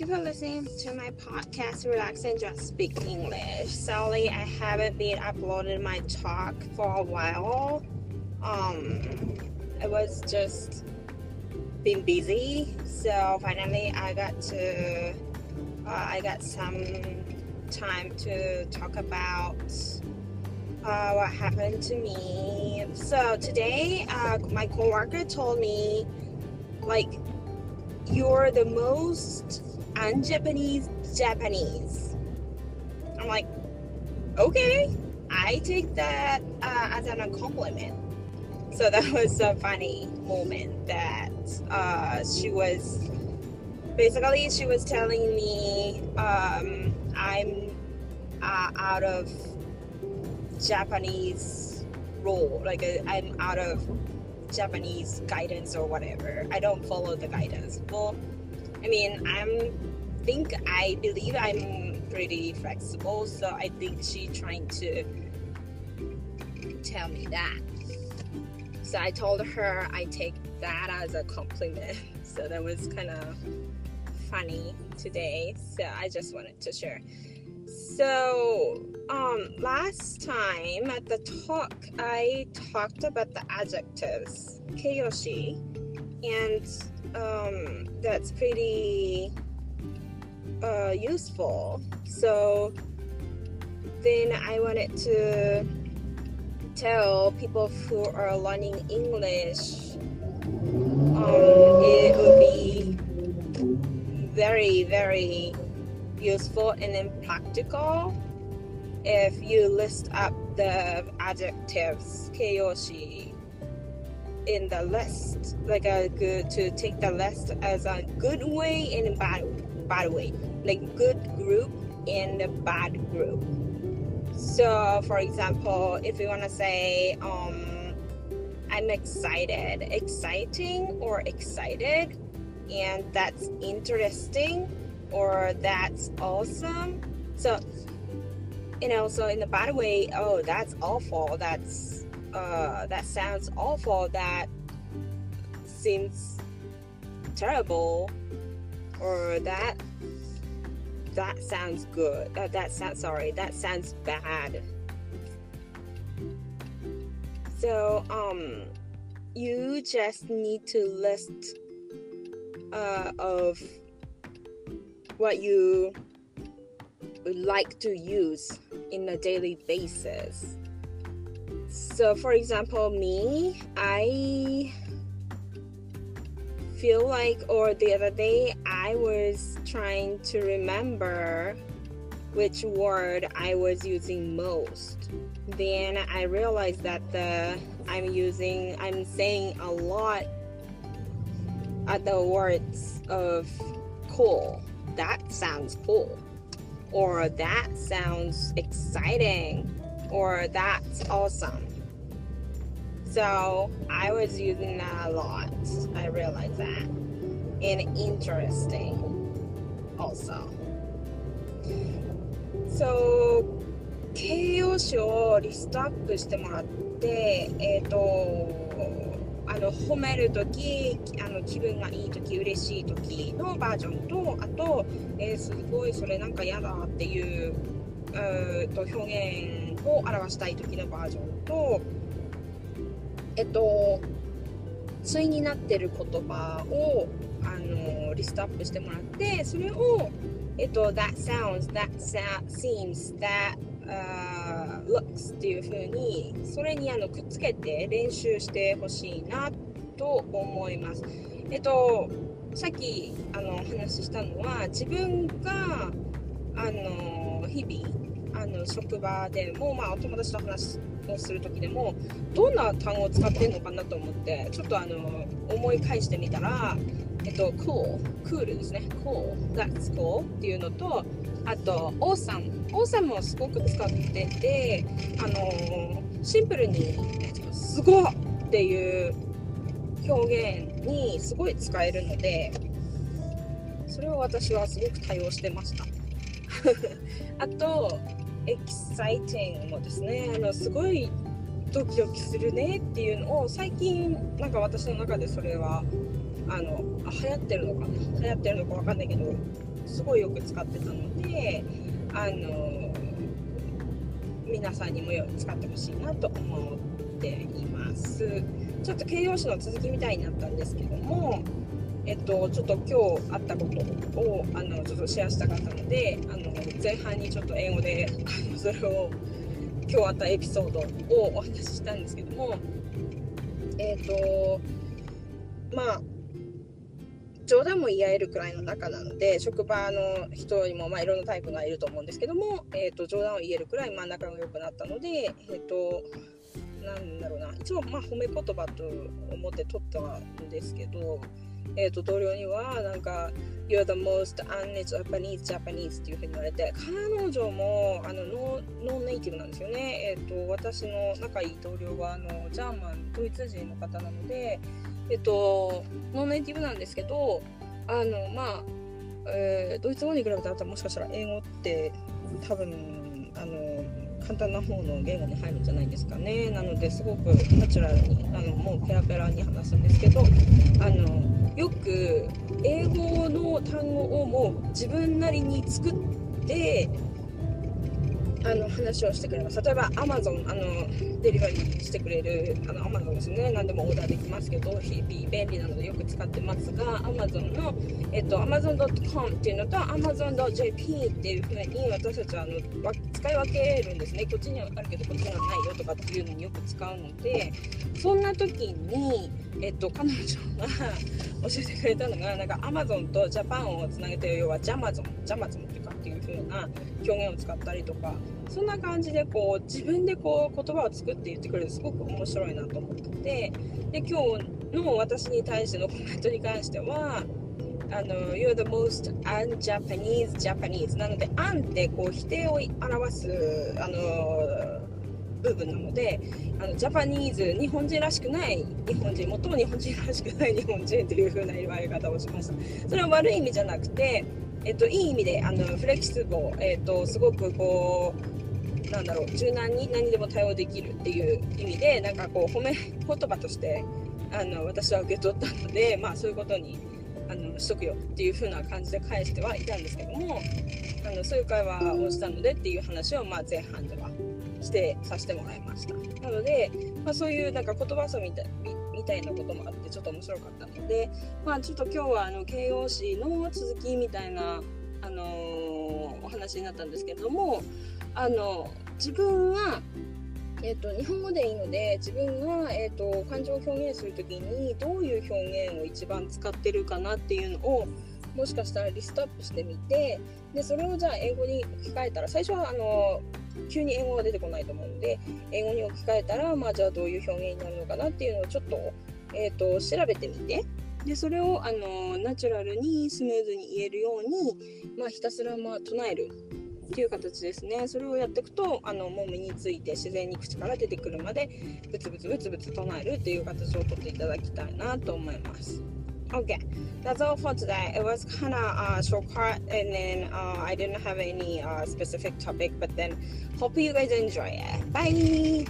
Thank you for listening to my podcast, Relax and Just Speak English. Sorry, I haven't been uploading my talk for a while. Um, I was just been busy, so finally I got to, uh, I got some time to talk about uh, what happened to me. So today, uh, my coworker told me, like, you're the most un-Japanese Japanese. I'm like, okay, I take that uh, as an compliment. So that was a funny moment that uh, she was basically she was telling me um, I'm uh, out of Japanese role, like uh, I'm out of Japanese guidance or whatever. I don't follow the guidance. Well, I mean, I'm think I believe I'm pretty flexible, so I think she trying to tell me that. So I told her I take that as a compliment. So that was kind of funny today. So I just wanted to share. So um last time at the talk I talked about the adjectives keiyoshi and um that's pretty uh useful. So then I wanted to tell people who are learning English um, it would be very very useful and then practical if you list up the adjectives keiyoshi in the list like a good to take the list as a good way and bad bad way. Like good group and bad group. So for example if you want to say um i'm excited exciting or excited and that's interesting or that's awesome. So you know so in the bad way oh that's awful that's uh that sounds awful that seems terrible or that that sounds good uh, that sounds sorry that sounds bad. So um you just need to list uh, of what you would like to use in a daily basis so for example me i feel like or the other day i was trying to remember which word i was using most. Then i realized that the i'm using i'm saying a lot at the words of cool. That sounds cool. Or that sounds exciting or that's awesome so I was using that a lot. I realized that. And interesting also. So 形容詞をリストアップしてもらって、えっ、と、あの褒めるとき、あの気分がいいとき、嬉しいときのバージョンと、あと、えーすごいそれなんか嫌だっていう、うと表現を表したいときのバージョンと、えっと、対になってる言葉をあのリストアップしてもらって、それを、えっと、that sounds, that seems, that、uh, looks っていう風に、それにあのくっつけて練習してほしいなと思います。えっと、さっきあの話したのは、自分があの日々あの職場でも、まあ、お友達と話をする時でもどんな単語を使ってるのかなと思ってちょっとあの思い返してみたら、えっと、cool、cool ですね、cool、that's cool っていうのと、あと、awesome、awesome もすごく使ってて、あのシンプルにすごいっていう表現にすごい使えるので、それを私はすごく多用してました。あと、exciting もですね、あのすごいドキドキするねっていうのを最近なんか私の中でそれはあの流行ってるのかな流行ってるのかわかんないけどすごいよく使ってたのであの皆さんにも使ってほしいなと思っています。ちょっと形容詞の続きみたいになったんですけどもえっと、ちょっと今日あったことをあのちょっとシェアしたかったのであの前半にちょっと英語でそれを今日あったエピソードをお話ししたんですけどもえっ、とまあ冗談も言い合えるくらいの仲なので職場の人にもまあいろんなタイプがいると思うんですけども、えーと、冗談を言えるくらいまあ仲が良くなったのでえっ、となんだろうな。いつもまあ褒め言葉と思って取ったんですけどえーと、同僚にはなんか You're the most un-Japanese Japanese っていうふうに言われて彼女もあのノーネイティブなんですよね、えーと、私の仲いい同僚はあのジャーマンドイツ人の方なので、えーと、ノーネイティブなんですけどあのまあ、えー、ドイツ語に比べたらもしかしたら英語って多分あの簡単な方の言語に入るんじゃないですかね。なのですごくナチュラルにあのもうペラペラに話すんですけどあのよく英語の単語をもう自分なりに作ってあの話をしてくれます。例えば Amazon あのデリバリーしてくれるあの Amazon ですね。何でもオーダーできますけど日々便利なのでよく使ってますが Amazon の、えっと、Amazon.com っていうのと Amazon.jp っていうふうに私たちはあの使い分けるんですね。こっちにはあるけどこっちにはないよとかっていうのによく使うのでそんな時に、えっと、彼女が教えてくれたのがなんか Amazon とジャパンをつなげて要はジャマゾンジャマゾンってっていう風な表現を使ったりとかそんな感じでこう自分でこう言葉を作って言ってくれるすごく面白いなと思っててで今日の私に対してのコメントに関してはあの You're the most un-Japanese Japanese なので un ってこう否定を表すあの部分なのであのジャパニーズ日本人らしくない日本人最も日本人らしくない日本人という風な言われ方をしました。それは悪い意味じゃなくて、えっと、いい意味であのフレキシブル、えっと、すごくこうなんだろう柔軟に何でも対応できるっていう意味でなんかこう褒め 言葉としてあの私は受け取ったので、まあ、そういうことにあのしとくよっていう風な感じで返してはいたんですけどもあのそういう会話をしたのでっていう話をまあ前半ではしてさせてもらいました。なので、まあ、そういうなんか言葉遊びみたいみたいなこともあってちょっと面白かったので、まあ、ちょっと今日はあの形容詞の続きみたいな、あのー、お話になったんですけれどもあの自分はえーと、日本語でいいので自分が、えーと感情を表現する時にどういう表現を一番使ってるかなっていうのをもしかしたらリストアップしてみてでそれをじゃあ英語に置き換えたら最初はあの急に英語が出てこないと思うので英語に置き換えたら、まあ、じゃあどういう表現になるのかなっていうのをちょっと,、えーと、調べてみてでそれをあのナチュラルにスムーズに言えるように、まあ、ひたすらまあ唱えるっていう形ですねそれをやっていくとあのもう身について自然に口から出てくるまでブツブツブツブツ唱えるっていう形をとっていただきたいなと思います。Okay, that's all for today. It was kind of uh, shortcut, and then uh, I didn't have any uh, specific topic, but then hope you guys enjoy it. Bye.